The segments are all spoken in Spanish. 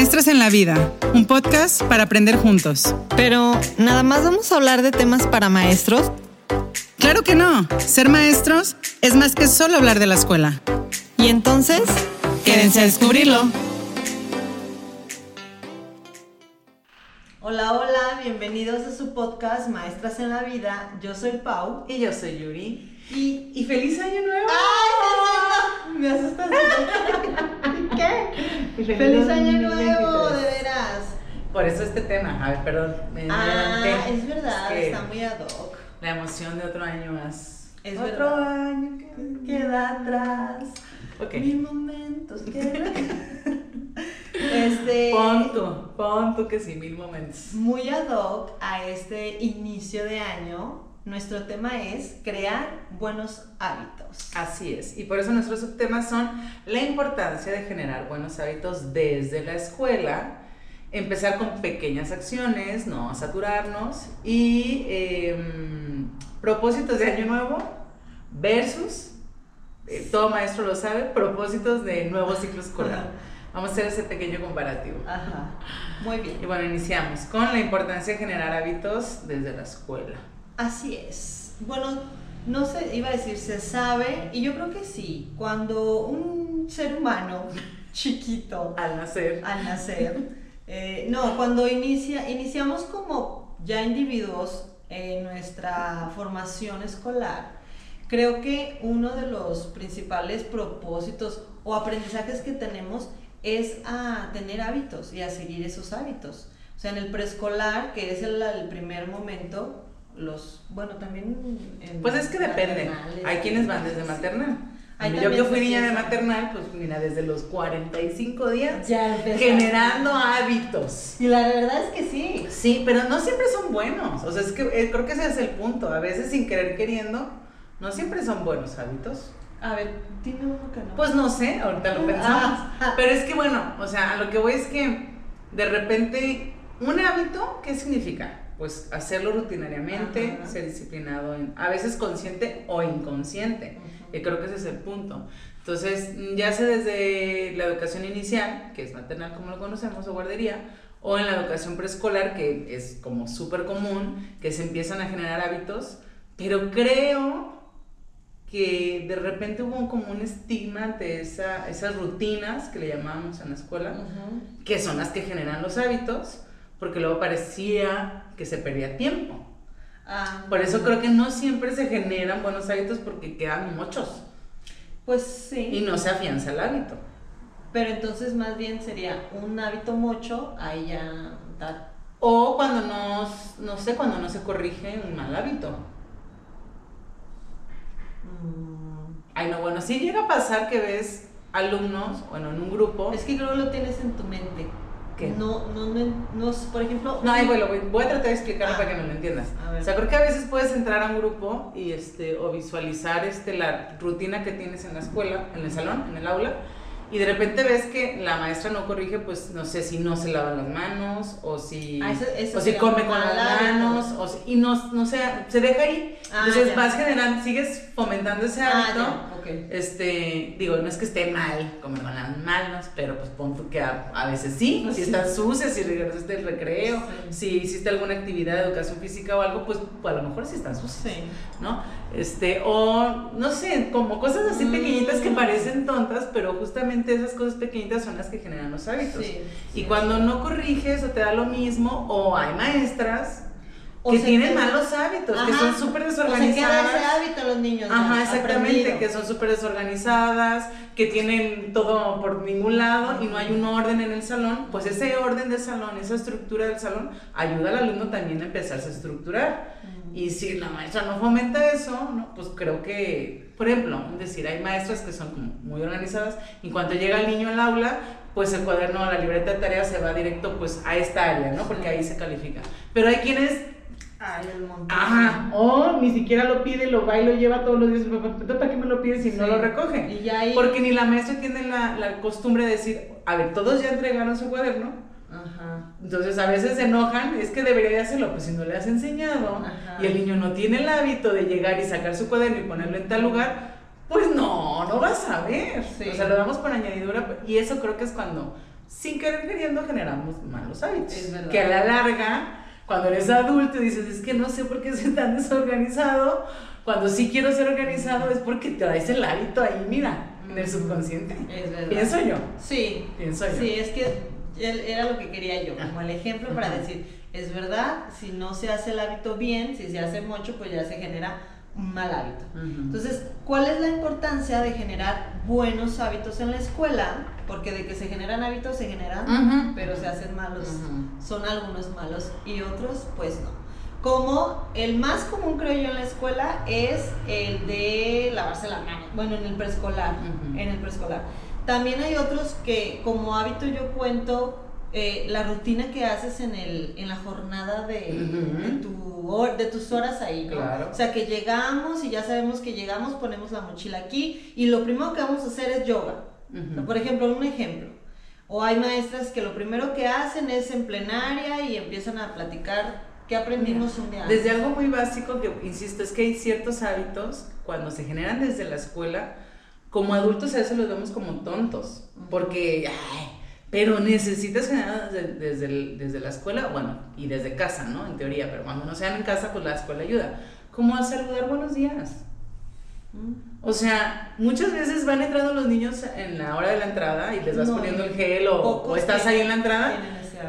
Maestras en la Vida, un podcast para aprender juntos. Pero, ¿nada más vamos a hablar de temas para maestros? Claro que no. Ser maestros es más que solo hablar de la escuela. Y entonces, quédense a descubrirlo. Hola, hola, bienvenidos a su podcast Maestras en la Vida. Yo soy Pau. Y yo soy Yuri. Y, y feliz año nuevo. ¡Ay, me asustas! ¿Qué? Feliz, año nuevo, de veras. Por eso este tema. A ver, perdón. Me ah, es verdad, está muy ad hoc. La emoción de otro año más. Es otro año que queda atrás. Okay. Mil momentos Este, pon tú, pon tú que sí, mil momentos. Muy ad hoc a este inicio de año, nuestro tema es crear buenos hábitos. Así es, y por eso nuestros subtemas son la importancia de generar buenos hábitos desde la escuela, empezar con pequeñas acciones, no saturarnos, y em, propósitos de año nuevo versus, eh, todo maestro lo sabe, propósitos de nuevo ciclo escolar. Vamos a hacer ese pequeño comparativo. Ajá. Muy bien. Y bueno, iniciamos con la importancia de generar hábitos desde la escuela. Así es. Bueno, no sé, iba a decir, se sabe, y yo creo que sí, cuando un ser humano chiquito... Al nacer. Al nacer. Eh, no, cuando inicia, iniciamos como ya individuos en nuestra formación escolar, creo que uno de los principales propósitos o aprendizajes que tenemos es a tener hábitos y a seguir esos hábitos. O sea, en el preescolar, que es el, primer momento, los, bueno, también... pues es que depende. Hay quienes van desde maternal. Yo, yo fui niña de maternal, pues mira, desde los 45 días, ya generando hábitos. Y la verdad es que sí. Sí, pero no siempre son buenos. O sea, es que eh, creo que ese es el punto. A veces sin querer queriendo, no siempre son buenos hábitos. A ver, dime uno que no. Pues no sé, ahorita lo pensamos. Ah. Pero es que bueno, o sea, a lo que voy es que de repente, un hábito, ¿qué significa? Pues hacerlo rutinariamente, ser disciplinado, en, a veces consciente o inconsciente. Y creo que ese es el punto. Entonces, ya sea desde la educación inicial, que es maternal como lo conocemos, o guardería, o en la educación preescolar, que es como súper común, que se empiezan a generar hábitos, pero creo que de repente hubo como un estigma ante esa, esas rutinas que le llamábamos en la escuela, que son las que generan los hábitos, porque luego parecía que se perdía tiempo. Ah, Por eso creo que no siempre se generan buenos hábitos porque quedan muchos. Pues sí. Y no se afianza el hábito. Pero entonces más bien sería un hábito mucho, ahí ya... O cuando no, no sé, cuando no se corrige un mal hábito. Ay, no, bueno, si llega a pasar que ves alumnos, bueno, en un grupo. Es que luego lo tienes en tu mente. Que no, no, no, no, por ejemplo. No, ay, bueno, voy a tratar de explicarlo para que me lo entiendas. O sea, creo que a veces puedes entrar a un grupo y este, o visualizar este, la rutina que tienes en la escuela, en el salón, en el aula y de repente ves que la maestra no corrige, pues no sé si no se lava las manos o si, ah, o si come con las manos o si, y no, no sé, se deja ahí. Ah, Entonces vas generando, sigues fomentando ese ah, Este, digo, no es que esté mal comer con las manos, pero pues pon que a, veces sí, pues si estás sucia, si regresaste el recreo, si hiciste alguna actividad de educación física o algo, pues, pues a lo mejor sí estás sucia, ¿no? Este, o no sé, como cosas así pequeñitas que mm. parecen tontas, pero justamente esas cosas pequeñitas son las que generan los hábitos. y cuando no corriges o te da lo mismo, o hay maestras que tienen malos hábitos, que son súper desorganizadas. O ese hábito los niños. Ajá, exactamente, que son súper desorganizadas, que tienen todo por ningún lado y no hay un orden en el salón. Pues ese orden del salón, esa estructura del salón, ayuda al alumno también a empezarse a estructurar. Y si la maestra no fomenta eso, ¿no? pues creo que, por ejemplo, decir, hay maestras que son como muy organizadas, y en cuanto llega el niño al aula, pues el cuaderno, la libreta de tareas se va directo pues a esta área, ¿no? Porque ahí se califica. Pero hay quienes Ay, el montón. Ajá, o ni siquiera lo pide, lo va y lo lleva todos los días. ¿Para qué me lo pide si no lo recoge? Y ya ahí... Porque ni la maestra tiene la, la, costumbre de decir, a ver, todos ya entregaron su cuaderno. Ajá. Entonces a veces se enojan, es que debería de hacerlo, pues si no le has enseñado y el niño no tiene el hábito de llegar y sacar su cuaderno y ponerlo en tal lugar, pues no, no vas a ver. O sea, lo damos por añadidura y eso creo que es cuando sin querer queriendo generamos malos hábitos. Es verdad. Que a la larga, cuando eres adulto dices, es que no sé por qué soy tan desorganizado, cuando sí quiero ser organizado es porque te traes el hábito ahí, mira, en el subconsciente. Es verdad. Pienso yo. Sí. Pienso yo. Sí, es que él- era lo que quería yo, como el ejemplo para decir, es verdad, si no se hace el hábito bien, si se hace mucho, pues ya se genera un mal hábito. Entonces, ¿cuál es la importancia de generar buenos hábitos en la escuela? Porque de que se generan hábitos, se generan, Ujú. pero se hacen malos. Ujú. Son algunos malos y otros, pues no. Como el más común, creo yo, en la escuela es el de lavarse las manos. Bueno, en el preescolar. Ujú. En el preescolar. También hay otros que, como hábito, yo cuento eh, la rutina que haces en, el, en la jornada de, de tu hor- de tus horas ahí, ¿no? Claro. O sea, que llegamos y ya sabemos que llegamos, ponemos la mochila aquí y lo primero que vamos a hacer es yoga. Ujú. Por ejemplo, un ejemplo. O hay maestras que lo primero que hacen es en plenaria y empiezan a platicar qué aprendimos un día. Desde algo muy básico que, insisto, es que hay ciertos hábitos cuando se generan desde la escuela, como adultos a veces los vemos como tontos, porque, ay, pero necesitas generar desde, desde, el- desde la escuela, bueno, y desde casa, ¿no? En teoría, pero cuando no sean en casa, pues la escuela ayuda. Como a saludar buenos días. O sea, muchas veces van entrando los niños en la hora de la entrada y les vas No, poniendo el gel o, estás ahí en la entrada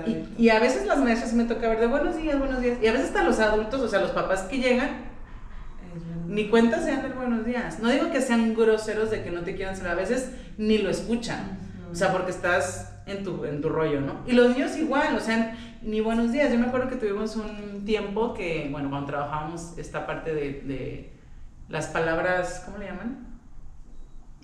y, y a veces las maestras me toca ver de buenos días, buenos días. Y a veces hasta los adultos, o sea, los papás que llegan, ni cuenta se dan del buenos días. No digo que sean groseros de que no te quieran saludar, a veces ni lo escuchan. O sea, porque estás en tu, en tu rollo, ¿no? Y los niños igual, o sea, ni buenos días. Yo me acuerdo que tuvimos un tiempo que, bueno, cuando trabajábamos esta parte de, de las palabras, ¿cómo le llaman?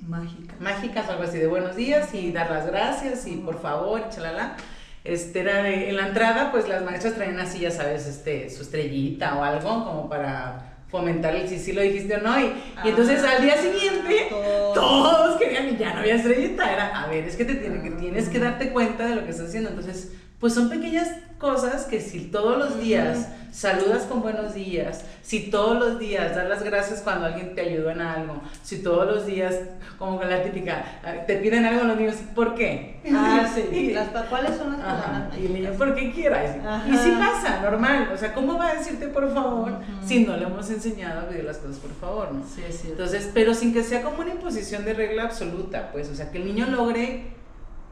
Mágica. mágicas o algo así de buenos días y dar las gracias y por favor, y chalala. Este era de- en la entrada, pues las maestras traían así, ya sabes, este, su estrellita o algo como para fomentar el si sí lo dijiste o no. Y, y entonces al día siguiente Todos. todos querían y ya no había estrellita. Era, a ver, es que, te tiene, que tienes que darte cuenta de lo que estás haciendo. Entonces, pues son pequeñas cosas que si todos los días saludas con buenos días, si todos los días das las gracias cuando alguien te ayudó en algo, si todos los días, como con la típica, ah, te piden algo los niños, ¿por qué? Ah, sí. Y- Las, ¿Cuáles son las Ajá, Y el niño? ¿por qué quieras? Ajá. Y sí pasa, normal. O sea, ¿cómo va a decirte por favor si no le hemos enseñado a pedir las cosas por favor, no? Sí, cierto. Entonces, pero sin que sea como una imposición de regla absoluta, pues, o sea, que el niño logre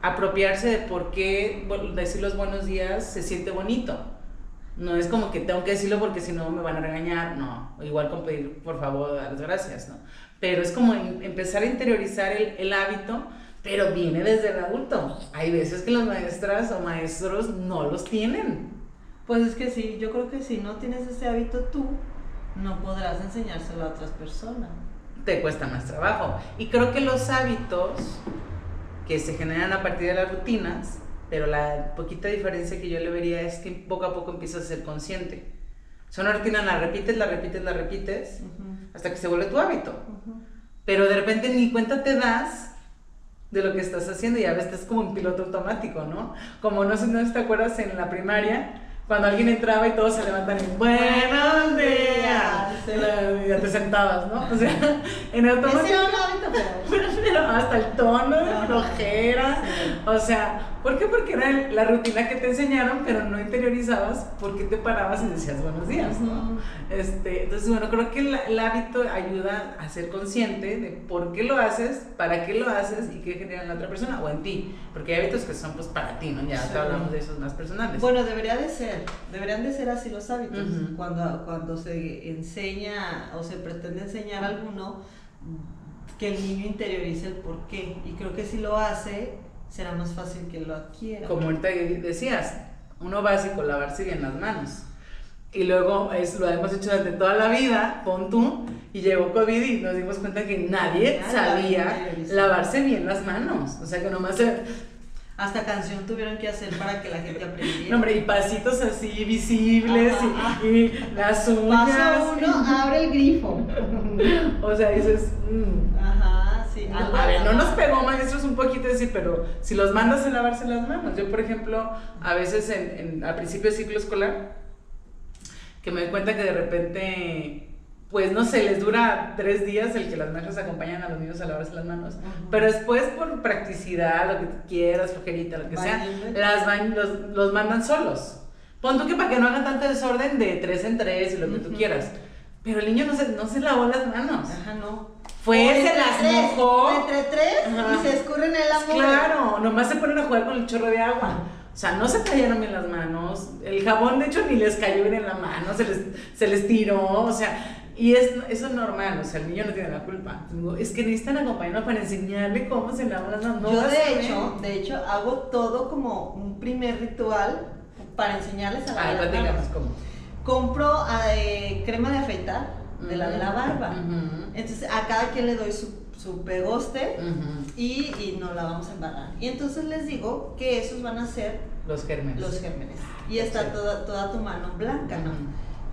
apropiarse de por qué decir los buenos días se siente bonito. No es como que tengo que decirlo porque si no me van a regañar, no. Igual con pedir por favor dar las gracias, ¿no? Pero es como em- empezar a interiorizar el, el hábito, pero viene desde el adulto. Hay veces que las maestras o maestros no los tienen. Pues es que sí, yo creo que si no tienes ese hábito tú, no podrás enseñárselo a otras personas. te cuesta más trabajo. Y creo que los hábitos que se generan a partir de las rutinas, pero la poquita diferencia que yo le vería es que poco a poco empiezas a ser consciente. O sea, una rutina la repites, la repites, la repites, hasta que se vuelve tu hábito. Pero de repente ni cuenta te das de lo que estás haciendo y a veces estás como en piloto automático, ¿no? Como no sé no te acuerdas en la primaria, cuando alguien entraba y todos se levantan y buenos días, y ya te sentabas, ¿no? O sea, en automático. Pero... Pero, hasta el tono Ajá. flojera. Sí. O sea, ¿por qué? Porque era la rutina que te enseñaron, pero no interiorizabas por qué te parabas y decías buenos días, ¿no? Este, entonces, bueno, creo que el, el hábito ayuda a ser consciente de por qué lo haces, para qué lo haces y qué genera en la otra persona o en ti. Porque hay hábitos que son pues para ti, ¿no? Ya Sí. te hablamos de esos más personales. Bueno, debería de ser, deberían de ser así los hábitos. Ujú. cuando, cuando se enseña o se pretende enseñar alguno, que el niño interiorice el por qué. Y creo que si lo hace, será más fácil que lo adquiera. como ahorita decías, uno básico, lavarse bien las manos. Y luego es, lo hemos hecho desde toda la vida, pon tú, y llegó COVID y nos dimos cuenta que nadie Nadie sabía lavarse bien las manos. O sea que nomás Hasta canción tuvieron que hacer para que la gente aprendiera. no, hombre, y pasitos así visibles y, y las uñas. Paso uno, abre el grifo. O sea, dices, mm. Ajá, sí. A ver, no nos pegó maestros un poquito decir, pero si los mandas a lavarse las manos. Yo, por ejemplo, a veces en, en- al principio del ciclo escolar, que me doy cuenta que de repente pues no sé, les dura tres días el que las maestras acompañan a los niños a lavarse las manos. Pero después, por practicidad, lo que quieras, flojerita, lo que sea, las los, los, mandan solos. Pon tú que para que no hagan tanto desorden de tres en tres y lo que tú quieras. Pero el niño no se, no se lavó las manos. Ajá, no. Fue, se las mojó. Entre tres y se escurren el amor. Claro, nomás se ponen a jugar con el chorro de agua. O sea, no se cayeron bien las manos. El jabón, de hecho, ni les cayó bien en la mano, se les, se les tiró. O sea, y es, eso es normal, o sea, el niño no tiene la culpa. Es que necesitan acompañarlo para enseñarle cómo se lavan las manos. Yo de hecho, de hecho, hago todo como un primer ritual para enseñarles a lavar las manos. cómo. Compro eh, crema de afeitar, de la de la barba. Entonces, a cada quien le doy su, su pegoste y, y nos la vamos a embarrar. Y entonces les digo que esos van a ser los gérmenes. Los gérmenes. Y está toda, toda tu mano blanca, ¿no?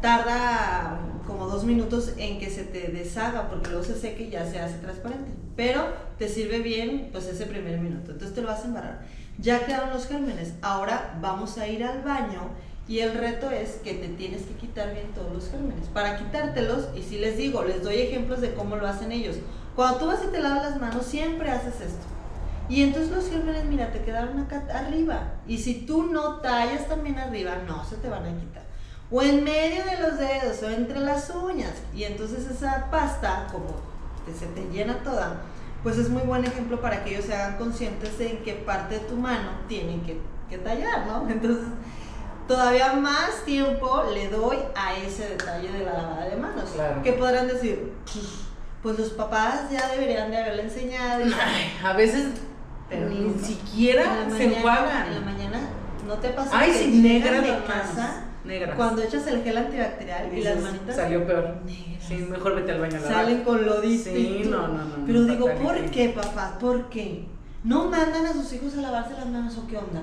tarda como dos minutos en que se te deshaga, porque luego se seque y ya se hace transparente. Pero te sirve bien, pues ese primer minuto. Entonces te lo vas a embarrar. Ya quedaron los gérmenes. Ahora vamos a ir al baño y el reto es que te tienes que quitar bien todos los gérmenes. Para quitártelos, y si les digo, les doy ejemplos de cómo lo hacen ellos. Cuando tú vas y te lavas las manos, siempre haces esto. Y entonces los gérmenes, mira, te quedaron acá arriba. Y si tú no tallas también arriba, no se te van a quitar o en medio de los dedos o entre las uñas. Y entonces esa pasta, como que se te llena toda, pues es muy buen ejemplo para que ellos se hagan conscientes de en qué parte de tu mano tienen que, tallar, ¿no? Entonces, todavía más tiempo le doy a ese detalle de la lavada de manos. Que podrán decir, pues los papás ya deberían de haberle enseñado. a veces ni siquiera se enjuagan. En la mañana no te pasa Ay, si negra de casa cuando echas el gel antibacterial y, las manitas. Salió peor. Sí, mejor vete al baño a lavar. Salen con lodito. Sí, no, no, no. Pero digo, ¿por qué, papá? ¿Por qué? ¿No mandan a sus hijos a lavarse las manos o qué onda?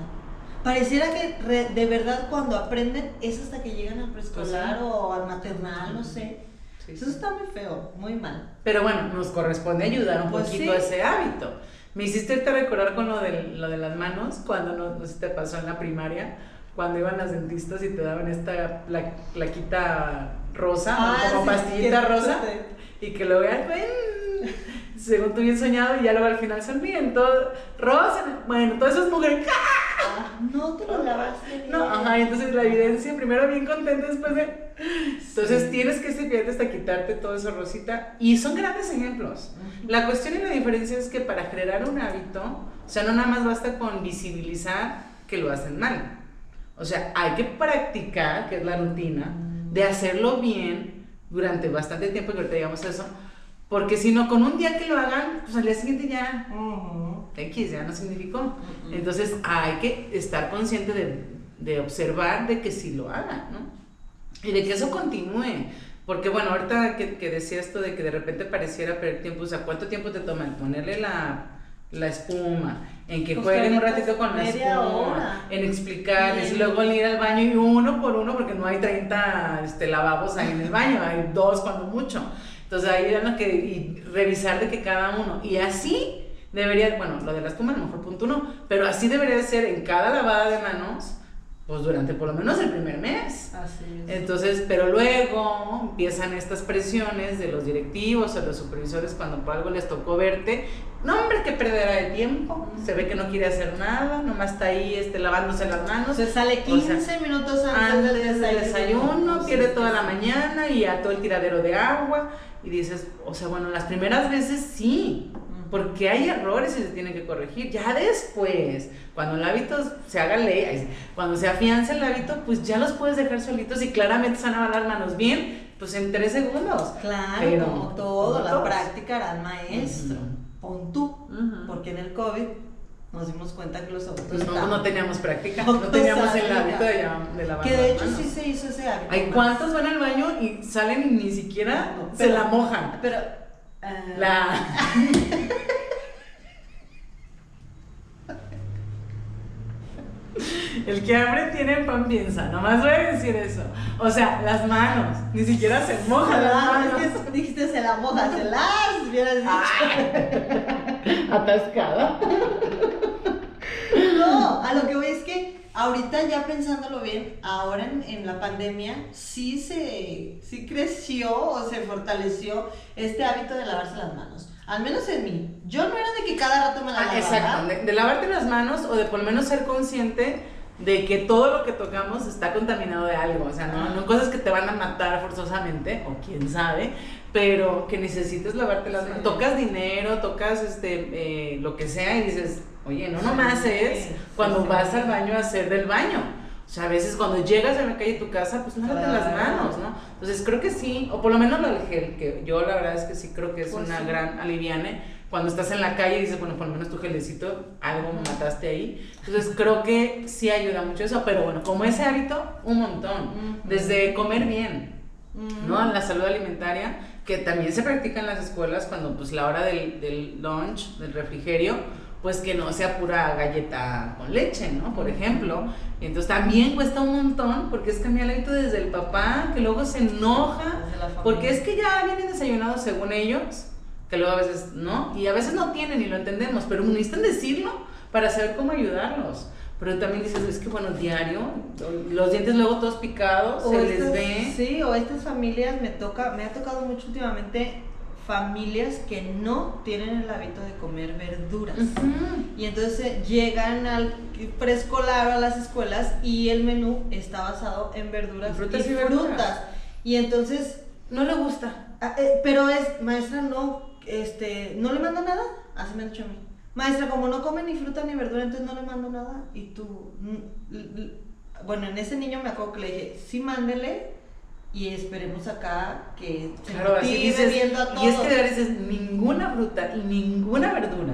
Pareciera que de verdad cuando aprenden es hasta que llegan al preescolar pues o al maternal, no sé. Eso está muy feo, muy mal. Pero bueno, nos corresponde ayudar un pues poquito a ese hábito. Me hiciste recordar con lo de, lo de las manos, cuando no, no sé si te pasó en la primaria, cuando iban las dentistas y te daban esta plaquita rosa, ah, como pastillita rosa, y que lo vean, según tú bien soñado, y ya luego al final sonríen, todo rosa, bueno, todo eso es mujer. Ah, no te lo lavaste. No, ajá, entonces la evidencia, primero bien contenta, después de. Entonces tienes que cepillarte hasta quitarte todo eso rosita, y son grandes ejemplos. La cuestión y la diferencia es que para generar un hábito, o sea, no nada más basta con visibilizar que lo hacen mal o sea, hay que practicar, que es la rutina, de hacerlo bien durante bastante tiempo, que ahorita digamos eso, porque si no, con un día que lo hagan, pues al día siguiente ya, X, ya no significó. Entonces hay que estar consciente de, de, observar de que sí lo hagan, ¿no? Y de que eso continúe. Porque bueno, ahorita que, que decía esto de que de repente pareciera perder tiempo, o sea, ¿cuánto tiempo te toma en ponerle la la espuma, en que pues jueguen un ratito con la espuma, en explicarles, y luego en ir al baño y uno por uno, porque no hay 30 este, lavabos ahí en el baño, hay dos cuando mucho. Entonces ahí dan que y revisar de que cada uno, y así debería, bueno, lo de la espuma a lo mejor punto uno, pero así debería de ser en cada lavada de manos, pues durante por lo menos el primer mes. Así es. Entonces, pero luego empiezan estas presiones de los directivos o los supervisores cuando por algo les tocó verte. No, hombre, que perderá de tiempo. Se ve que no quiere hacer nada, nomás está ahí este, lavándose las manos. Se sale 15 minutos antes, del desayuno, pierde toda la mañana y a todo el tiradero de agua. Y dices, o sea, bueno, las primeras veces sí, porque hay errores y se tienen que corregir. Ya después, cuando el hábito se haga ley, cuando se afianza el hábito, pues ya los puedes dejar solitos y claramente se van a las manos bien, pues en tres segundos. Claro, como todo, la práctica hará el maestro. Pon tú, porque en el COVID nos dimos cuenta que los adultos pues no, no teníamos práctica, no teníamos el hábito de, de lavar Que de hecho sí se hizo ese hábito. Hay cuántos van al baño y salen y ni siquiera se la mojan. Pero la. El que hambre tiene pan piensa, nomás voy a decir eso. O sea, las manos, ni siquiera se mojan las manos. dijiste se la moja, se las hubieras dicho. Atascada. No, a lo que voy es que ahorita ya pensándolo bien, ahora en, en, la pandemia sí se sí creció o se fortaleció este hábito de lavarse las manos. Al menos en mí. Yo no era de que cada rato me la ah, Exacto, de, lavarte las manos o de por lo menos ser consciente de que todo lo que tocamos está contaminado de algo, o sea, no, no cosas que te van a matar forzosamente, o quién sabe, pero que necesites lavarte las manos. Tocas dinero, tocas este, eh, lo que sea y dices, oye, no nomás es cuando vas al baño a hacer del baño. O sea, a veces cuando llegas a la calle de tu casa, pues lávate las manos, ¿no? Entonces creo que sí, o por lo menos lo del gel, que yo la verdad es que sí creo que es pues una gran aliviane. Cuando estás en la calle y dices, bueno, por lo menos tu gelecito, algo me mataste ahí. Entonces creo que sí ayuda mucho eso, pero bueno, como ese hábito, un montón. Desde comer bien, ¿no? La salud alimentaria que también se practica en las escuelas cuando pues la hora del, del lunch, del refrigerio, pues que no sea pura galleta con leche, ¿no? Por ejemplo. Y entonces también cuesta un montón porque es cambiar el hábito desde el papá, que luego se enoja, porque es que ya vienen desayunados según ellos, que luego a veces no, y a veces no tienen y lo entendemos, pero necesitan decirlo para saber cómo ayudarlos. Pero también dices, es que bueno, diario, los dientes luego todos picados, se les ve. Sí, o estas familias me toca, me ha tocado mucho últimamente familias que no tienen el hábito de comer verduras. Y entonces llegan al preescolar o a las escuelas y el menú está basado en verduras frutas y, frutas. Y entonces no le gusta. Ah, eh, pero es, maestra, no, este, no le manda nada, así me han dicho a mí. Maestra, como no come ni fruta ni verdura, entonces no le mando nada. Y tú, mm, bueno, en ese niño me acuerdo que le dije, sí, mándele, y esperemos acá que se claro, viendo a todos. Y es que a veces ninguna fruta y ninguna verdura.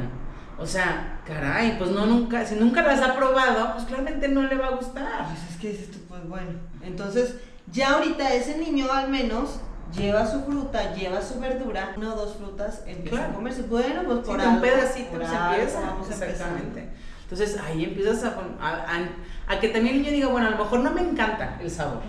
O sea, caray, pues no nunca, si nunca las ha probado, pues claramente no le va a gustar. Pues es que dices tú, pues bueno. Entonces, ya ahorita ese niño al menos lleva su fruta, lleva su verdura, una o dos frutas, empieza a comerse. Bueno, pues por un pedacito se empieza. Vamos Exactamente. Entonces ahí empiezas a, a, que también el niño diga, bueno, a lo mejor no me encanta el sabor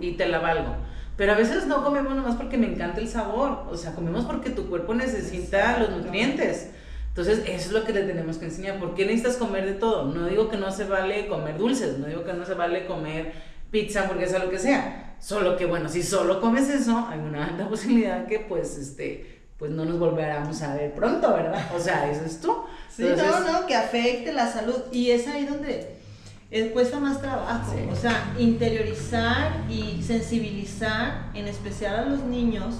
y te la valgo. Pero a veces no comemos nomás porque me encanta el sabor, o sea, comemos porque tu cuerpo necesita los nutrientes. Entonces, eso es lo que le tenemos que enseñar. ¿Por qué necesitas comer de todo? No digo que no se vale comer dulces, no digo que no se vale comer pizza, hamburguesa, lo que sea. Solo que, bueno, si solo comes eso, hay una alta posibilidad que, pues, este, pues no nos volveremos a ver pronto, ¿verdad? O sea, eso es tú. Sí, no, no, que afecte la salud. Y es ahí donde es, cuesta más trabajo. O sea, interiorizar y sensibilizar, en especial a los niños,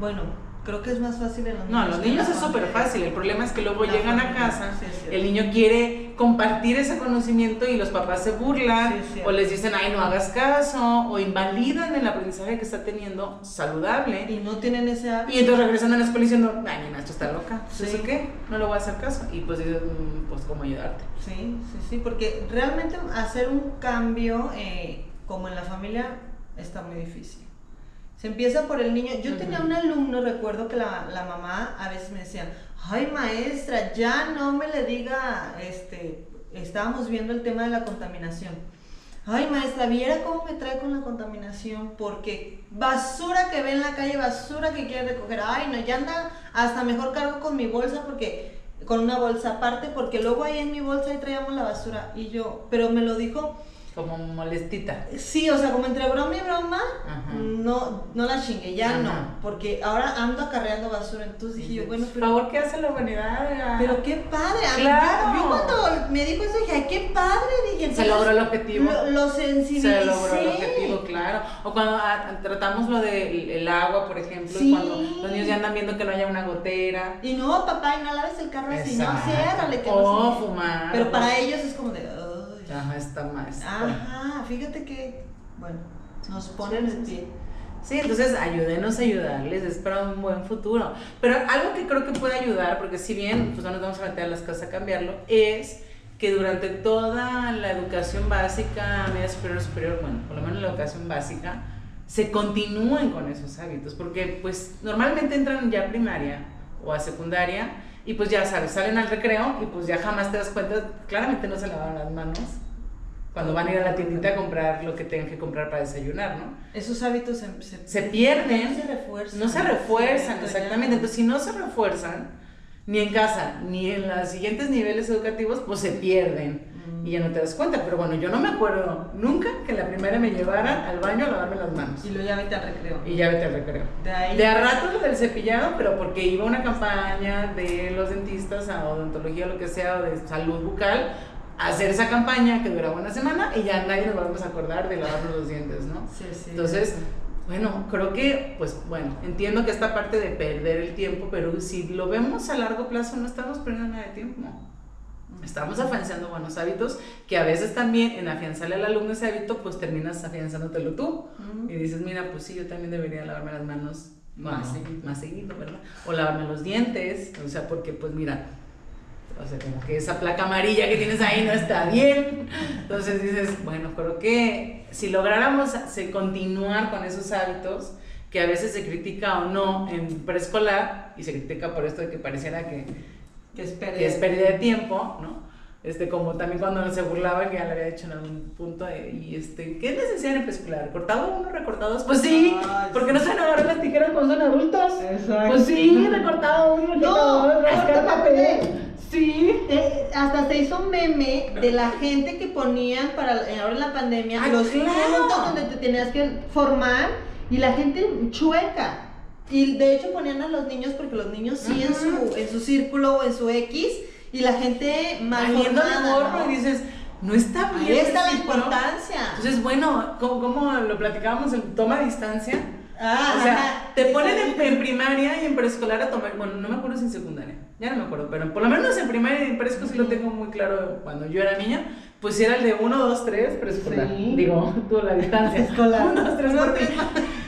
bueno, creo que es más fácil en los niños. No, los niños es súper fácil. El problema es que luego llegan a casa, el niño quiere compartir ese conocimiento y los papás se burlan o les dicen, ay, no hagas caso, o invalidan el aprendizaje que está teniendo saludable. Y no tienen ese hábito. Y entonces regresan a la escuela diciendo, ay, mi maestro está loca. ¿Eso qué? No le voy a hacer caso. Y pues dices, mm, pues, ¿cómo ayudarte? Sí, sí, sí, porque realmente hacer un cambio eh, como en la familia está muy difícil. Se empieza por el niño. Yo tenía un alumno, recuerdo que la, la, mamá a veces me decía, ay maestra, ya no me le diga, este, estábamos viendo el tema de la contaminación. Ay maestra, viera cómo me trae con la contaminación, porque basura que ve en la calle, basura que quiere recoger, ay no, ya anda, hasta mejor cargo con mi bolsa porque con una bolsa aparte, porque luego ahí en mi bolsa ahí traíamos la basura. Y yo, pero me lo dijo como molestita. Sí, o sea, como entre broma y broma, no, no la chingue, ya no, porque ahora ando acarreando basura, entonces dije yo, bueno, pero... Por favor, ¿qué hace la humanidad? Pero qué padre, claro. yo, cuando me dijo eso dije, ay, qué padre, dije, se logró el objetivo. Lo, lo sensibilicé. Se logró el objetivo, claro. O cuando ah, tratamos lo del el agua, por ejemplo, y cuando los niños ya andan viendo que no haya una gotera. Y no, papá, y no laves el carro así, no, ciérrale, que no fumar. Pero para ellos es como de... Ajá, está más. Ajá, fíjate que, bueno, nos ponen el pie. Sí, entonces ayúdenos a ayudarles, es para un buen futuro. Pero algo que creo que puede ayudar, porque si bien pues no nos vamos a meter a las cosas a cambiarlo, es que durante toda la educación básica, media superior, superior, bueno, por lo menos la educación básica, se continúen con esos hábitos, porque pues normalmente entran ya a primaria o a secundaria y pues ya sabes, salen al recreo y pues ya jamás te das cuenta, claramente no se lavaron las manos cuando van a ir a la tiendita a comprar lo que tengan que comprar para desayunar, ¿no? Esos hábitos se, pierden. No se refuerzan. No se refuerzan, exactamente. Entonces, si no se refuerzan, ni en casa, ni en los siguientes niveles educativos, pues se pierden. Y ya no te das cuenta. Pero bueno, yo no me acuerdo nunca que la primera me llevara al baño a lavarme las manos. Y luego ya vete al recreo. Y ya vete al recreo. De ahí. De a rato del cepillado, pero porque iba una campaña de los dentistas a odontología, lo que sea, o de salud bucal, a hacer esa campaña que duraba una semana y ya nadie nos vamos a acordar de lavarnos los dientes, ¿no? Sí, sí. Entonces, bueno, creo que, pues bueno, entiendo que esta parte de perder el tiempo, pero si lo vemos a largo plazo no estamos perdiendo nada de tiempo. Estamos afianzando buenos hábitos que a veces también en afianzarle al alumno ese hábito, pues terminas afianzándotelo tú. Y dices, mira, pues sí, yo también debería lavarme las manos Más seguido. más seguido, ¿verdad? O lavarme los dientes, o sea, porque pues mira, o sea, como que esa placa amarilla que tienes ahí no está bien. Entonces dices, bueno, creo que si lográramos se- continuar con esos hábitos, que a veces se critica o no en preescolar, y se critica por esto de que pareciera que, Que es pérdida. que es pérdida de tiempo, ¿no? Este, como también cuando se burlaban, que ya le había dicho en algún punto, de, y este, ¿qué enseñan en preescolar? ¿Cortado uno, recortados? Pues sí, Ay, porque sí. no saben agarrar las tijeras cuando son adultos. Exacto. Pues sí, recortado uno, No, rascar aparte- papel. Sí. Eh, hasta se hizo meme de la gente que ponían para eh, ahora en la pandemia Ah, los claro. puntos donde te tenías que formar y la gente chueca. Y de hecho ponían a los niños porque los niños sí en su en su círculo o en su X y la gente formada, gorro ¿no? y dices, no está bien. Ahí está la el importancia. Entonces, bueno, como, como lo platicábamos en toma distancia, Ah, o sea, ajá. te Sí, ponen sí. en, en primaria y en preescolar a tomar, bueno, no me acuerdo si en secundaria, ya no me acuerdo, pero por lo menos en primaria y en preescolar sí lo tengo muy claro cuando yo era niña, pues era el de 1, 2, 3 preescolar. Sí. Digo, tú la distancia. Escolar. 1, 2, 3, Uno, 4.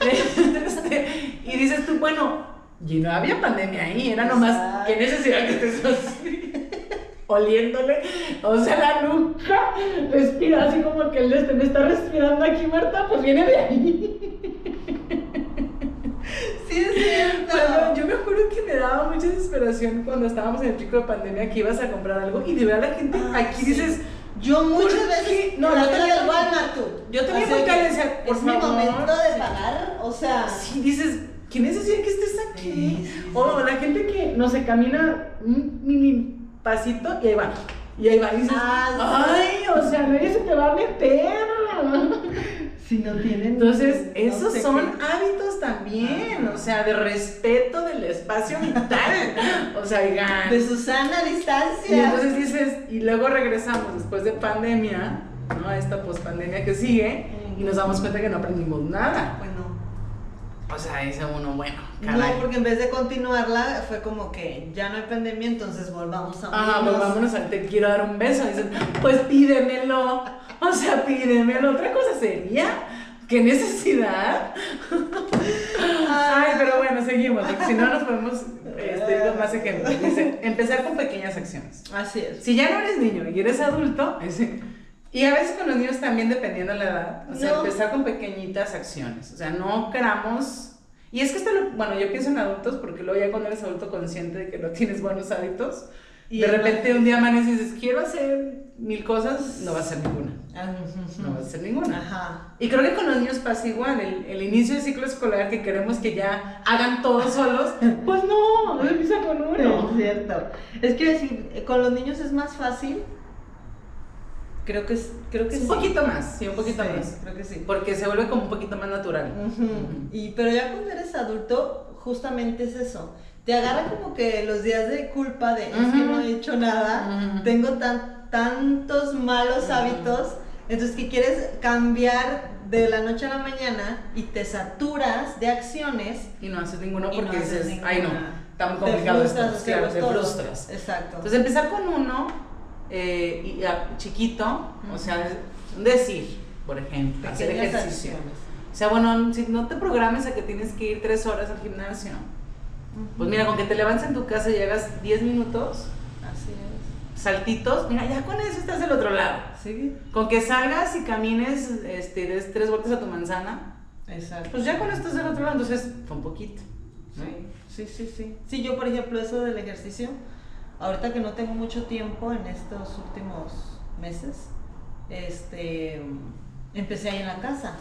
Y dices tú, bueno, y no había pandemia ahí, era nomás, qué necesidad que estés así, oliéndole, o sea, la nuca, respira así como que el este me está respirando aquí, Marta, pues viene de ahí. Sí, es cierto. Bueno, yo me acuerdo que me daba mucha desesperación cuando estábamos en el pico de pandemia que ibas a comprar algo y de verdad la gente Ah, aquí sí. dices, Yo muchas ¿Por veces no, No, también. al Walmart tú. Yo también cara decía, por es mi favor, momento de pagar, o sea, sí, dices, ¿qué necesidad que estés aquí? O la gente que no se camina un mini pasito y ahí va. Y ahí va, y dices, Ah, ay, o sea, nadie se te va a meter. si no tienen Entonces, no esos sé son qué. hábitos también, o sea, de respeto del espacio vital. O sea, oigan. de Susana a Y distancia. entonces dices, y luego regresamos después de pandemia, ¿no? A esta pospandemia que sigue, y nos damos cuenta que no aprendimos nada. bueno, O sea, dice uno, bueno, caray. no, porque en vez de continuarla fue como que ya no hay pandemia, entonces volvamos a Ah, pues vámonos a te quiero dar un beso. Y dices, pues pídemelo. O sea, pídemelo. Otra cosa sería, qué necesidad. Ay, pero bueno, seguimos, porque si no nos podemos este, ir con más ejemplos. Dice, empezar con pequeñas acciones. Así es. Si ya no eres niño y eres adulto, ese- y a veces con los niños también dependiendo de la edad, o sea, No. empezar con pequeñitas acciones, o sea, no queramos... Y es que esto, lo- bueno, yo pienso en adultos porque luego ya cuando eres adulto consciente de que no tienes buenos hábitos, Y de repente un día amaneces y dices, quiero hacer mil cosas, no va a ser ninguna, Ah, no va a ser ninguna. Ajá. Y creo que con los niños pasa igual, el, el inicio del ciclo escolar que queremos que ya hagan todos solos, pues no, empieza con uno. Es cierto. Es que decir, con los niños es más fácil. Creo que creo que un sí. poquito más, sí, un poquito Sí, más. Creo que sí. Porque se vuelve como un poquito más natural. Ujú. Y pero ya cuando eres adulto, justamente es eso. Te agarra como que los días de culpa de es que no he hecho nada, tengo tan, tantos malos hábitos, entonces que quieres cambiar de la noche a la mañana y te saturas de acciones Y no haces ninguno y no porque haces dices, ay no, ninguna. está muy Te complicado esto. frustras, Claro, te frustras. Exacto. Entonces empezar con uno, eh, y a- chiquito, o sea, decir, por ejemplo, hacer ejercicio. acciones. O sea, bueno, si no te programes a que tienes que ir tres horas al gimnasio, pues mira, con que te levantes en tu casa y hagas 10 minutos, Así es. saltitos, mira, ya con eso estás del otro lado. Sí, Con que salgas y camines, este, des tres vueltas a tu manzana, exacto. pues ya con esto estás del otro lado, entonces fue un poquito. ¿no? Sí, sí, sí, sí. Sí, yo por ejemplo eso del ejercicio, ahorita que no tengo mucho tiempo en estos últimos meses, este, empecé ahí en la casa.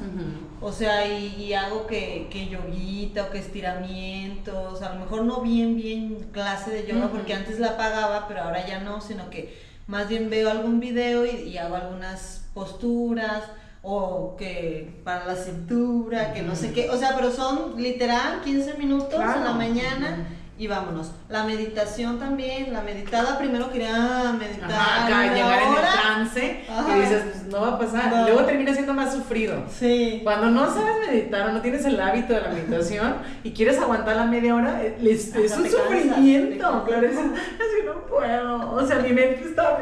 O sea, y, y hago que, que yoguita o que estiramientos, a lo mejor no bien, bien clase de yoga, porque antes la pagaba, pero ahora ya no, sino que Más bien veo algún video y, hago algunas posturas o que para la cintura, que no sé qué, o sea, pero son literal 15 minutos en la mañana y vámonos. La meditación también, la meditada primero quería meditar. Ajá, llegar en el trance y dices, pues no va a pasar. Luego termina siendo más sufrido. Sí. Cuando no sabes meditar o no tienes el hábito de la meditación y quieres aguantar la media hora, eh, es, es un sufrimiento. Claro, es, así no puedo. O sea, mi mente está.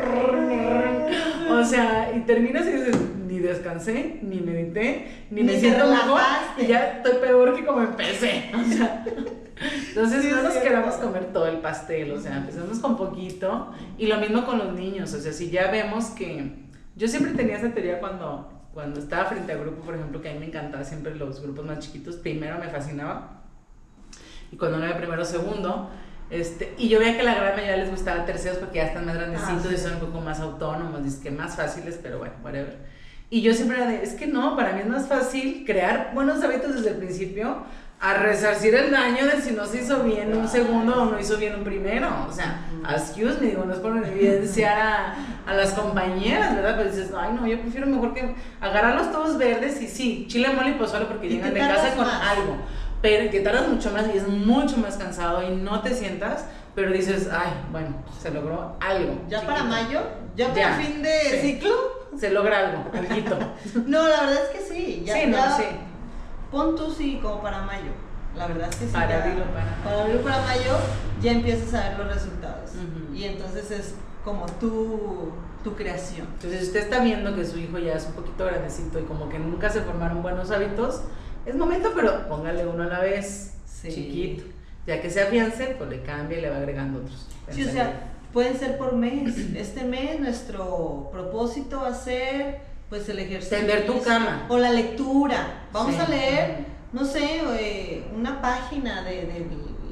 O sea, y terminas y dices, ni descansé, ni medité, ni, me siento mejor. Y ya estoy peor que como empecé. O sea. Entonces no nos queramos comer todo el pastel, o sea, empezamos con poquito. Y lo mismo con los niños, o sea, si ya vemos que... Yo siempre tenía esa teoría cuando, cuando estaba frente a grupo, por ejemplo, que a mí me encantaba siempre los grupos más chiquitos, primero me fascinaba. Y cuando no había primero, segundo. Este, y yo veía que la gran mayoría les gustaba terceros porque ya están más grandecitos ah, y son un poco más autónomos, es que más fáciles, pero bueno, whatever. Y yo siempre era de, es que no, para mí es más fácil crear buenos hábitos desde el principio a resarcir el daño de si no se hizo bien un segundo o no hizo bien un primero. O sea, excuse me, digo, no es por evidenciar a, a, las compañeras, ¿verdad? Pero dices, ay, no, yo prefiero mejor que agarrarlos todos verdes y sí, chile, mole y pozole porque llegan de casa con algo. Pero que tardas mucho más y es mucho más cansado y no te sientas, pero dices, ay, bueno, se logró algo. ¿Ya para mayo? ¿Ya para fin de ciclo? Se logra algo, algo. no, la verdad es que sí. Ya, sí, no, sí pon tú sí como para mayo. La verdad es que sí. Para abril para Para para mayo ya empiezas a ver los resultados. Y entonces es como tu, tu creación. Entonces, si usted está viendo que su hijo ya es un poquito grandecito y como que nunca se formaron buenos hábitos, es momento, pero póngale uno a la vez, chiquito. Ya que se afiance, pues le cambia y le va agregando otros. Sí, o sea, pueden ser por mes. Este mes nuestro propósito va a ser pues el ejercicio. Tender tu cama. O la lectura. Vamos a leer, no sé, eh, una página de,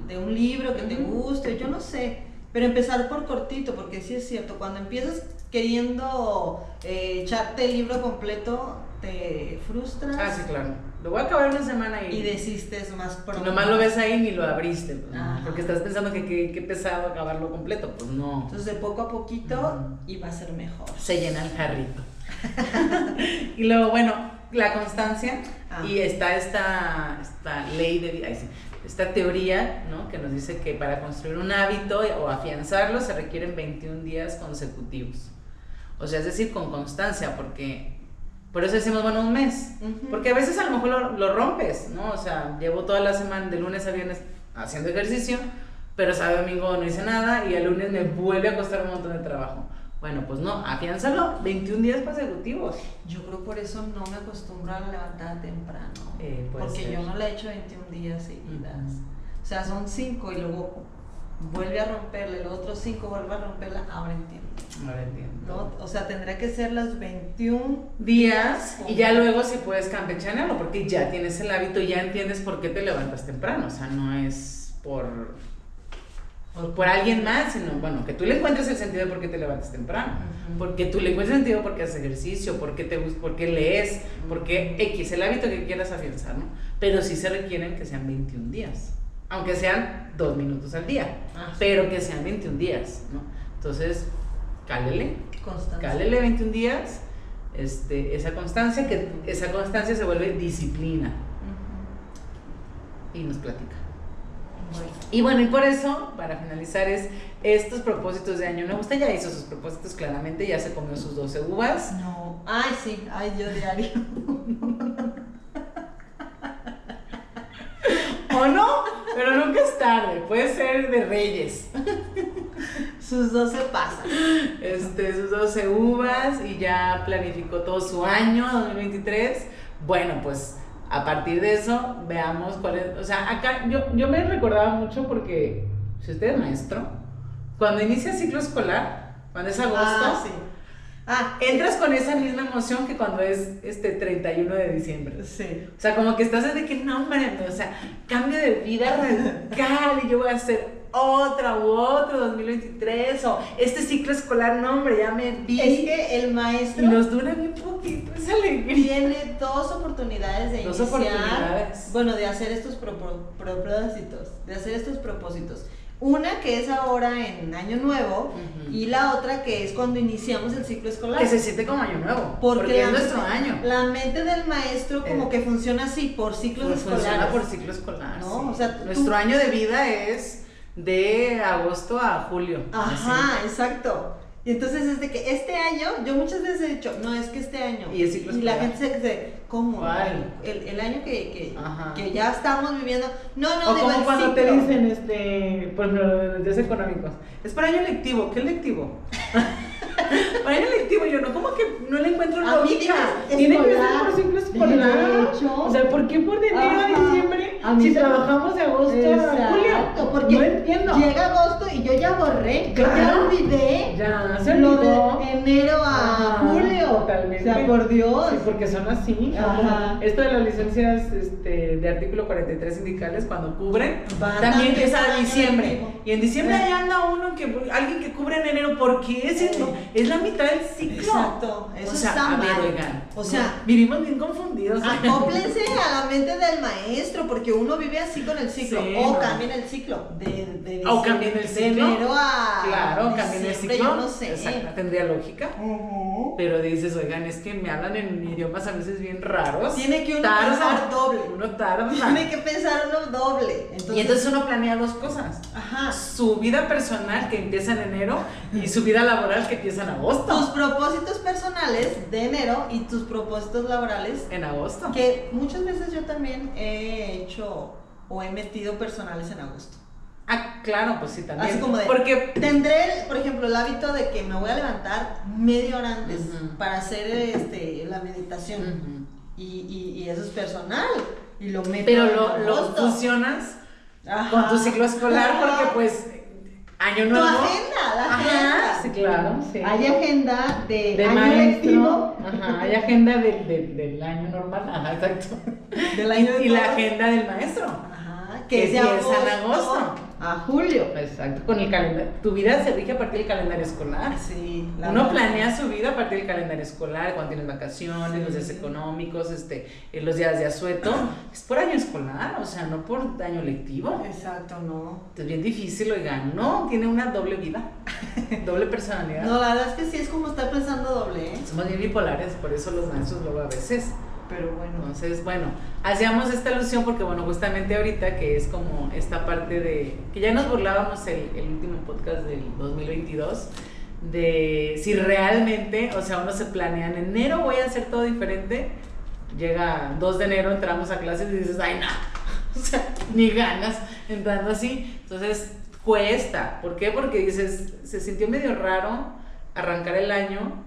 de, un libro que te guste, yo no sé. Pero empezar por cortito, porque sí es cierto, cuando empiezas queriendo eh, echarte el libro completo, te frustras. Ah, sí, claro. Lo voy a acabar una semana y... Y desistes más pronto. Y nomás lo ves ahí ni lo abriste, pues, porque estás pensando que qué pesado acabarlo completo, pues no. Entonces de poco a poquito y va a ser mejor. Se llena el jarrito. y luego, bueno, la constancia ah. y está esta, esta ley de... esta teoría ¿no? que nos dice que para construir un hábito o afianzarlo se requieren 21 días consecutivos. O sea, es decir, con constancia, porque por eso decimos, bueno, un mes. Porque a veces a lo mejor lo, rompes, ¿no? O sea, llevo toda la semana, de lunes a viernes, haciendo ejercicio, pero sábado domingo no hice nada y el lunes me vuelve a costar un montón de trabajo. Bueno, pues no, afiánzalo 21 días consecutivos. Yo creo por eso no me acostumbro a levantar temprano. Eh, porque yo no le he hecho 21 días seguidas. O sea, son 5 y luego vuelve a romperle, los otros 5 vuelve a romperla, ahora entiendo. Ahora entiendo. O sea, tendría que ser los 21 días y ya luego si puedes campechanearlo, porque ya tienes el hábito, ya entiendes por qué te levantas temprano. O sea, no es por por alguien más, sino, bueno, que tú le encuentres el sentido de por qué te levantas temprano, porque tú le encuentres el sentido porque haces ejercicio, porque te porque lees, porque X, el hábito que quieras afianzar, ¿no? Pero sí se requieren que sean 21 días, aunque sean dos minutos al día, ah, pero que sean 21 días, ¿no? Entonces, cálele, cálele 21 días, este, esa constancia, que esa constancia se vuelve disciplina. Y nos platica. Y bueno, y por eso, para finalizar, es estos propósitos de año nuevo. Usted ya hizo sus propósitos claramente, ya se comió sus 12 uvas. No, ay, sí, ay, yo diario. o no, pero nunca es tarde, puede ser de Reyes. sus 12 pasas. Este, sus 12 uvas y ya planificó todo su año 2023. Bueno, pues a partir de eso, veamos cuál es. O sea, acá yo, yo me recordaba mucho porque, si usted es maestro, cuando inicia el ciclo escolar, cuando es agosto, ah, sí. ah, entras con esa misma emoción que cuando es este 31 de diciembre. Sí. O sea, como que estás desde que no, hombre, o sea, cambio de vida radical y yo voy a hacer otra u otro 2023 o este ciclo escolar, no hombre, ya me vi. Es que el maestro nos dura bien poquito esa alegría. Tiene dos oportunidades de dos iniciar, oportunidades. bueno, de hacer estos propósitos, de hacer estos propósitos. Una que es ahora en Año Nuevo y la otra que es cuando iniciamos el ciclo escolar. Que se siente como año nuevo. Porque, es nuestro año. La mente del maestro como Eh. que funciona así, por ciclos Pues escolares. funciona por ciclo escolar. No, sí. o sea, tú- Nuestro año de vida es de agosto a julio. Ajá, exacto. Y entonces es de que este año, yo muchas veces he dicho, no, es que este año. Y el ciclo la gente se dice, ¿cómo? El, el año que, que, que ya estamos viviendo. No, no, O digo, como cuando te ciclo. dicen, este, por ejemplo, los días económicos, es para año lectivo, ¿qué lectivo? para año lectivo, yo no, como que no le encuentro lógica. Tiene que ser por escolar. hecho. O sea, ¿por qué por de enero a diciembre A si trabajamos de agosto a julio? Porque no entiendo. llega agosto y yo ya borré, yo ya Claro. olvidé Ya, se lo olvidó. de enero a Ajá, julio. Totalmente. O sea, por Dios. Sí, porque son así. Ajá. Esto de las licencias este, de artículo 43 sindicales, cuando cubren, Van también para a diciembre. Y en diciembre Eh. ahí anda uno, que alguien que cubre en enero. ¿Por qué? Es, Eh. Es la mitad del ciclo. Exacto, eso o sea, está a ver, mal. oigan. O sea, no, vivimos bien confundidos. Acóplense a la mente del maestro, porque uno vive así con el ciclo. Sí, o no. cambien el ciclo. De, de, O cambien el de ciclo. enero a. Claro, cambien el ciclo. Yo no sé. Exacto, tendría lógica. Pero dices, oigan, es que me hablan en idiomas a veces bien raros. Tiene que uno pensar doble. Uno tarda. Tiene que pensar uno doble. Entonces, Y entonces uno planea dos cosas. Ajá. Su vida personal que empieza en enero y su vida laboral que empieza en Tus agosto. propósitos personales de enero y tus propósitos laborales En agosto. que muchas veces yo también he hecho o he metido personales en agosto. Ah, claro, pues sí, también. Así como de- Porque Tendré, por ejemplo, el hábito de que me voy a levantar media hora antes Ujú. para hacer este, la meditación. Ujú. y, y- y eso es personal. Y lo meto Pero en lo, lo fusionas Ajá. con tu ciclo escolar porque pues año Tu nuevo. agenda, la Ajá, agenda. sí, claro, sí. Hay agenda de, de año maestro. lectivo, Ajá, hay agenda del- del- del año normal. Ajá, exacto. del año de y la agenda del maestro. Ajá, que que es de empieza en agosto, agosto. A julio. Exacto, con el calendario. Tu vida se rige a partir del calendario escolar. Sí, Uno verdad. planea su vida a partir del calendario escolar, cuando tienes vacaciones, los días económicos, este, eh, los días de asueto. Es por año escolar, o sea, no por año lectivo. Exacto, no. Es bien difícil, oigan. No, tiene una doble vida, doble personalidad. No, la verdad es que sí es como estar pensando doble, ¿eh? Somos bien bipolares, por eso los maestros luego a veces. Pero bueno. Entonces, bueno, hacíamos esta alusión porque, bueno, justamente ahorita que es como esta parte de, que ya nos burlábamos el, último podcast del 2022, de si realmente, o sea, uno se planea en enero voy a hacer todo diferente, llega 2 de enero, entramos a clases y dices, ay, no, o sea, ni ganas entrando así. Entonces, cuesta. ¿Por qué? Porque dices, se sintió medio raro arrancar el año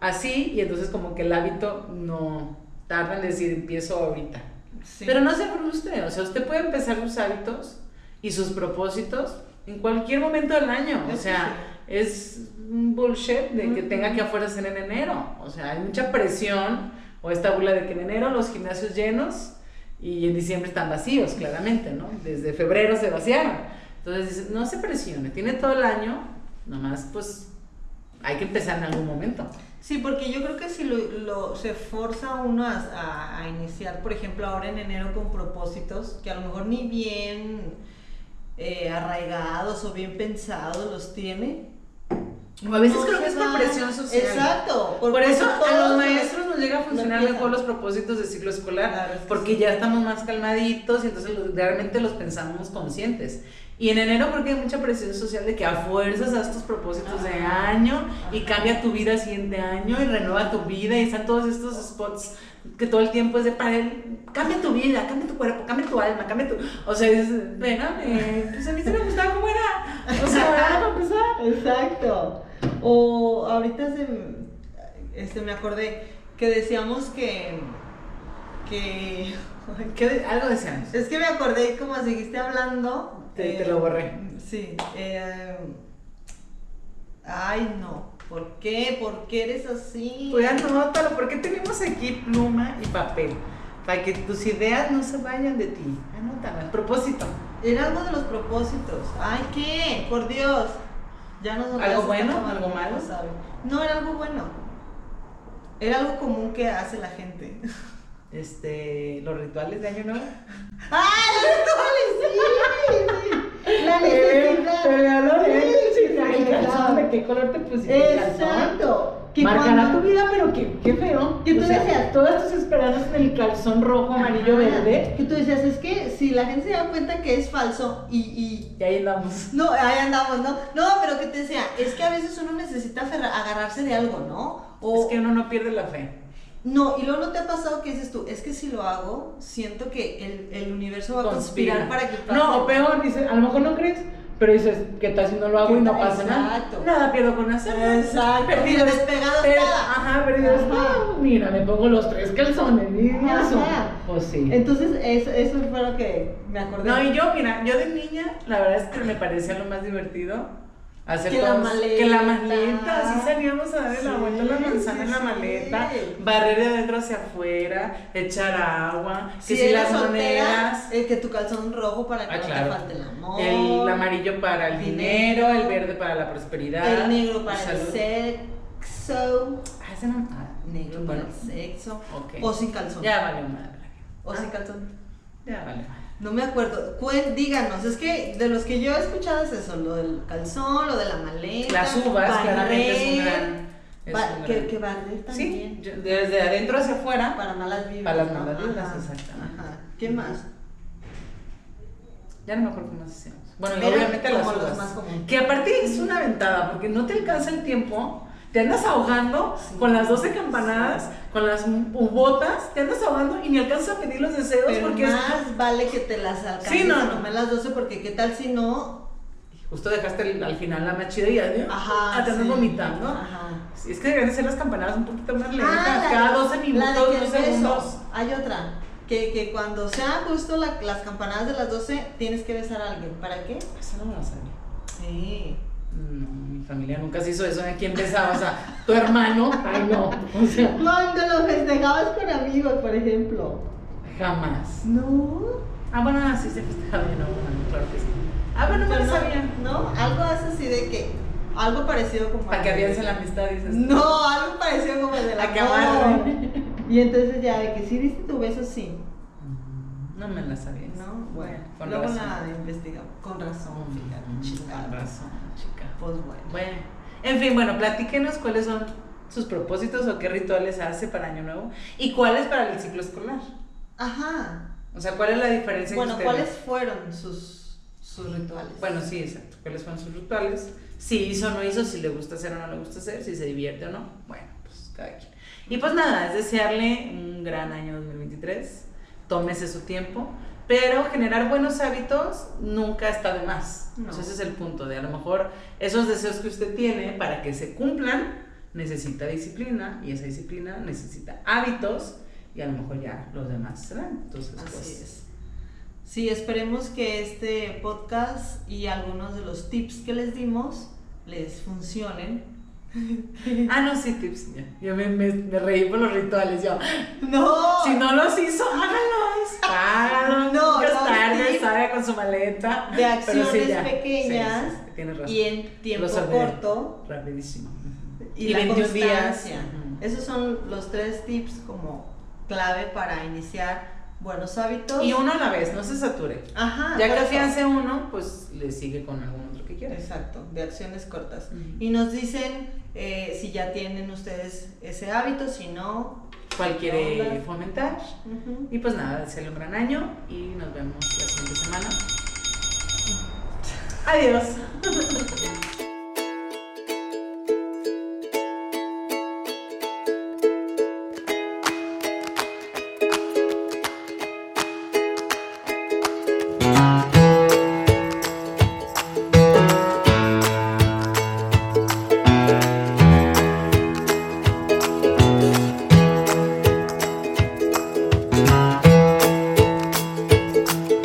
así y entonces como que el hábito no tarda en decir empiezo ahorita. Sí. Pero no se frustre, o sea, usted puede empezar sus hábitos y sus propósitos en cualquier momento del año. O sea, es un bullshit de que tenga que a fuerza ser en enero. O sea, hay mucha presión o esta bula de que en enero los gimnasios llenos y en diciembre están vacíos, claramente, ¿no? Desde febrero se vaciaron. Entonces no se presione, tiene todo el año, nomás pues hay que empezar en algún momento. Sí, porque yo creo que si lo, lo- se forza uno a, a- a iniciar, por ejemplo, ahora en enero con propósitos que a lo mejor ni bien eh, arraigados o bien pensados los tiene. O a veces no creo que es por presión social. Exacto. Por, eso a los maestros nos llega a funcionar mejor los propósitos de ciclo escolar, Claro, es que porque sí. ya estamos más calmaditos y entonces realmente los pensamos conscientes. Y en enero creo que hay mucha presión social de que a fuerzas haz tus propósitos de año y cambia tu vida el siguiente año y renueva tu vida y están todos estos spots que todo el tiempo es de para él, cambia tu vida, cambia tu cuerpo, cambia tu alma, cambia tu... O sea, es, pues a mí se me gustaba cómo era. O sea, para empezar. Exacto. O ahorita se, este, me acordé que decíamos que, que, ¿Qué de- algo decíamos. es que me acordé como seguiste hablando. Te- te lo borré. Sí. eh, ay, no. ¿Por qué? ¿Por qué eres así? Pues anótalo, porque tenemos aquí pluma y papel. Para que tus ideas no se vayan de ti. Anótalo, propósito. Era algo de los propósitos. Ay, ¿qué? Por Dios. Ya no ¿Algo bueno? ¿Algo malo? No, era algo bueno. Era algo común que hace la gente. Este, los rituales de Año Nuevo. ¡Ah, los rituales! Sí, sí. La necesidad. Te el calzón. ¿de qué color te pusiste? Exacto. Que Marcará cuando- tu vida, pero qué, qué feo. Que tú O sea, decías- todas tus esperanzas en el calzón rojo, amarillo, Ajá. verde. Que tú decías, es que si la gente se da cuenta que es falso y, y Y ahí andamos. No, ahí andamos, ¿no? No, pero que te decía, es que a veces uno necesita agarrarse de algo, ¿no? O, Es que uno no pierde la fe. No, y luego no te ha pasado que dices tú, es que si lo hago, siento que el, el universo va a conspirar para que pase. No, o peor, dices, a lo mejor no crees, pero dices, ¿qué tal si no lo hago y no pasa Exacto. nada? Nada pierdo con hacerlo. Exacto. Perdido. Despegado per-. Ajá, perdido Ajá. está. Mira, me pongo los tres calzones. eso. Pues sí. Entonces, eso, eso fue lo que me acordé. No, y yo, mira, yo de niña, la verdad es que me parecía lo más divertido. Hacer Que la maleta. Que la maleta, así salíamos a darle la vuelta a la manzana en la maleta, sí. barrer de adentro hacia afuera, echar agua, que si las monedas. eh, que tu calzón rojo para que Ah, no claro. te falte el amor. El amarillo para el dinero, el verde para la prosperidad. El negro para el sexo. Ah, ese no. Ah, Negro para el sexo. O sin calzón. Ya valió madre. O Ah, sin calzón. Ya vale madre. No me acuerdo. Díganos, es que de los que yo he escuchado es eso, lo del calzón, lo de la maleta. Las uvas, claramente es un gran. es ba- un que, gran- que barrer Sí, también. yo- desde adentro hacia afuera. Para malas vibras. Para las malas vibras, exactamente. Ajá. ¿Qué más? Ya no me acuerdo qué más hacíamos. Bueno, y Eran obviamente las uvas. más. Que aparte es una ventada, porque no te alcanza el tiempo. Te andas ahogando Sí. con las 12 campanadas, con las ubotas, te andas ahogando y ni alcanzas a pedir los deseos Pero porque es- más vale que te las alcances Sí, no, a no. las 12 porque qué tal si no... justo dejaste el- al final la más chida y ya Ajá. ah, te andas sí. vomitando. Ajá. Sí, es que deberían de ser las campanadas un poquito más lentas, Ah, cada de- 12 la minutos, de que 2 el beso. segundos. Hay otra. Que, que cuando sea justo la- las campanadas de las 12 tienes que besar a alguien. ¿Para qué? Eso no me lo sabía. Sí. No, familia nunca se hizo eso. ¿A quién besaba? O sea, tu hermano. Ay, no. O sea, Cuando lo festejabas con amigos, por ejemplo. jamás. No. Ah, bueno, ah, sí se festejaba bien, no, bueno, claro que sí. Ah, bueno, no me lo sabía. No, algo así de que. Algo parecido como. Para que aviance la amistad, dices. No, algo parecido como de la A que amarre. Y entonces ya de que sí diste tu beso, sí. Mm, No me la sabía. ¿No? Bueno, con luego razón. la investigamos. Con razón, fíjate, Mm. Con razón. Pues bueno. Bueno, en fin, bueno, platíquenos cuáles son sus propósitos o qué rituales hace para Año Nuevo y cuáles para el ciclo escolar. Ajá. O sea, ¿cuál es la diferencia Bueno, que ¿cuáles fueron sus, sus rituales? Bueno, sí, exacto. ¿Cuáles fueron sus rituales? Si hizo o no hizo, si le gusta hacer o no le gusta hacer, si se divierte o no. Bueno, pues cada quien. Y pues nada, es desearle un gran año 2023. Tómese su tiempo. Pero generar buenos hábitos nunca está de más. No. Sea, ese es el punto de a lo mejor esos deseos que usted tiene para que se cumplan necesita disciplina y esa disciplina necesita hábitos y a lo mejor ya los demás se dan. Entonces, Así pues, es. Sí, esperemos que este podcast y algunos de los tips que les dimos les funcionen. Ah, no, sí, tips. Yo me, me, me reí por los rituales. Yo, No, si no los hizo, hágalos. Hágalos. No, Nunca los tarde, salga con su maleta. de acciones sí, ya. pequeñas Sí, sí, tienes razón. y en tiempo corto Rapidísimo. y, Y la 21 días. constancia. Ujú. Esos son los tres tips como clave para iniciar buenos hábitos. Y uno a la vez, no se sature. Ajá. ya que afiance uno, pues le sigue con algún otro que quiera. Exacto, de acciones cortas. Ujú. Y nos dicen eh, si ya tienen ustedes ese hábito, si no. ¿Cuál quiere fomentar? Y pues nada, desearle un gran año y nos vemos la siguiente semana. Adiós.